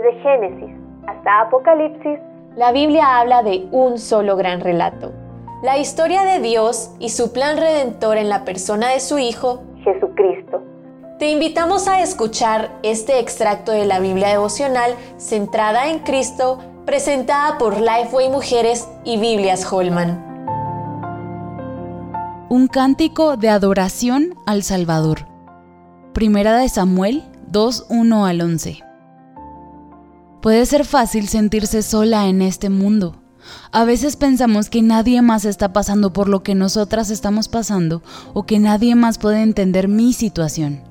Desde Génesis hasta Apocalipsis, la Biblia habla de un solo gran relato. La historia de Dios y su plan redentor en la persona de su Hijo, Jesucristo. Te invitamos a escuchar este extracto de la Biblia devocional centrada en Cristo, presentada por Lifeway Mujeres y Biblias Holman. Un cántico de adoración al Salvador. Primera de Samuel 2, 1 al 11. Puede ser fácil sentirse sola en este mundo. A veces pensamos que nadie más está pasando por lo que nosotras estamos pasando o que nadie más puede entender mi situación,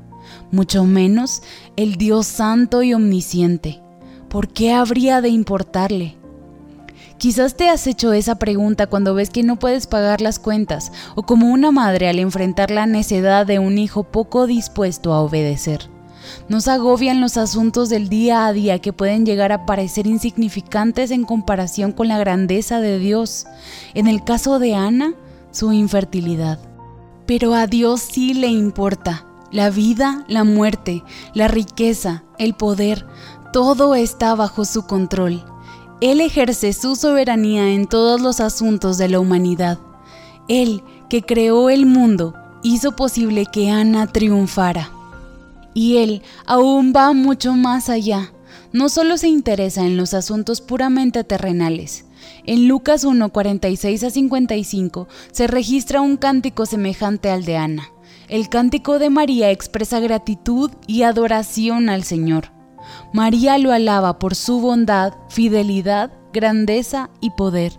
mucho menos el Dios santo y omnisciente. ¿Por qué habría de importarle? Quizás te has hecho esa pregunta cuando ves que no puedes pagar las cuentas o como una madre al enfrentar la necedad de un hijo poco dispuesto a obedecer. Nos agobian los asuntos del día a día que pueden llegar a parecer insignificantes en comparación con la grandeza de Dios. En el caso de Ana, su infertilidad. Pero a Dios sí le importa. La vida, la muerte, la riqueza, el poder, todo está bajo su control. Él ejerce su soberanía en todos los asuntos de la humanidad. Él, que creó el mundo, hizo posible que Ana triunfara. Y Él aún va mucho más allá. No solo se interesa en los asuntos puramente terrenales. En Lucas 1, 46 a 55 se registra un cántico semejante al de Ana. El cántico de María expresa gratitud y adoración al Señor. María lo alaba por su bondad, fidelidad, grandeza y poder.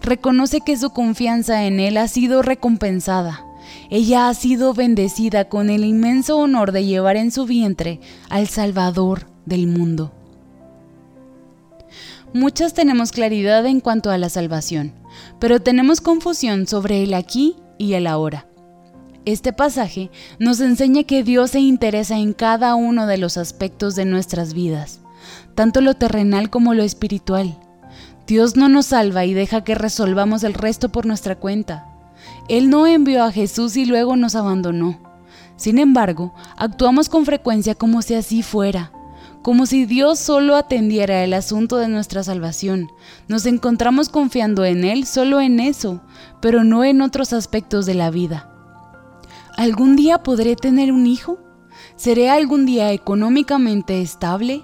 Reconoce que su confianza en Él ha sido recompensada. Ella ha sido bendecida con el inmenso honor de llevar en su vientre al Salvador del mundo. Muchas tenemos claridad en cuanto a la salvación, pero tenemos confusión sobre el aquí y el ahora. Este pasaje nos enseña que Dios se interesa en cada uno de los aspectos de nuestras vidas, tanto lo terrenal como lo espiritual. Dios no nos salva y deja que resolvamos el resto por nuestra cuenta. Él no envió a Jesús y luego nos abandonó. Sin embargo, actuamos con frecuencia como si así fuera, como si Dios solo atendiera el asunto de nuestra salvación. Nos encontramos confiando en Él solo en eso, pero no en otros aspectos de la vida. ¿Algún día podré tener un hijo? ¿Seré algún día económicamente estable?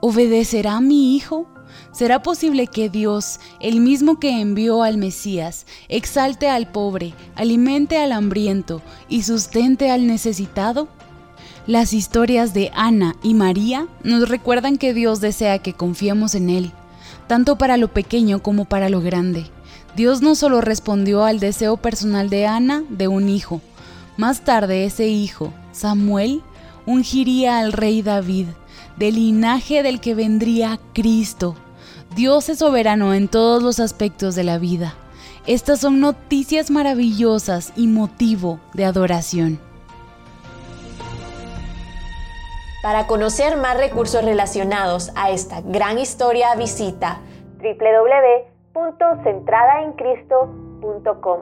¿Obedecerá mi hijo? ¿Será posible que Dios, el mismo que envió al Mesías, exalte al pobre, alimente al hambriento y sustente al necesitado? Las historias de Ana y María nos recuerdan que Dios desea que confiemos en Él, tanto para lo pequeño como para lo grande. Dios no solo respondió al deseo personal de Ana de un hijo, más tarde ese hijo, Samuel, ungiría al rey David, del linaje del que vendría Cristo, Dios es soberano en todos los aspectos de la vida. Estas son noticias maravillosas y motivo de adoración. Para conocer más recursos relacionados a esta gran historia, visita www.centradaencristo.com.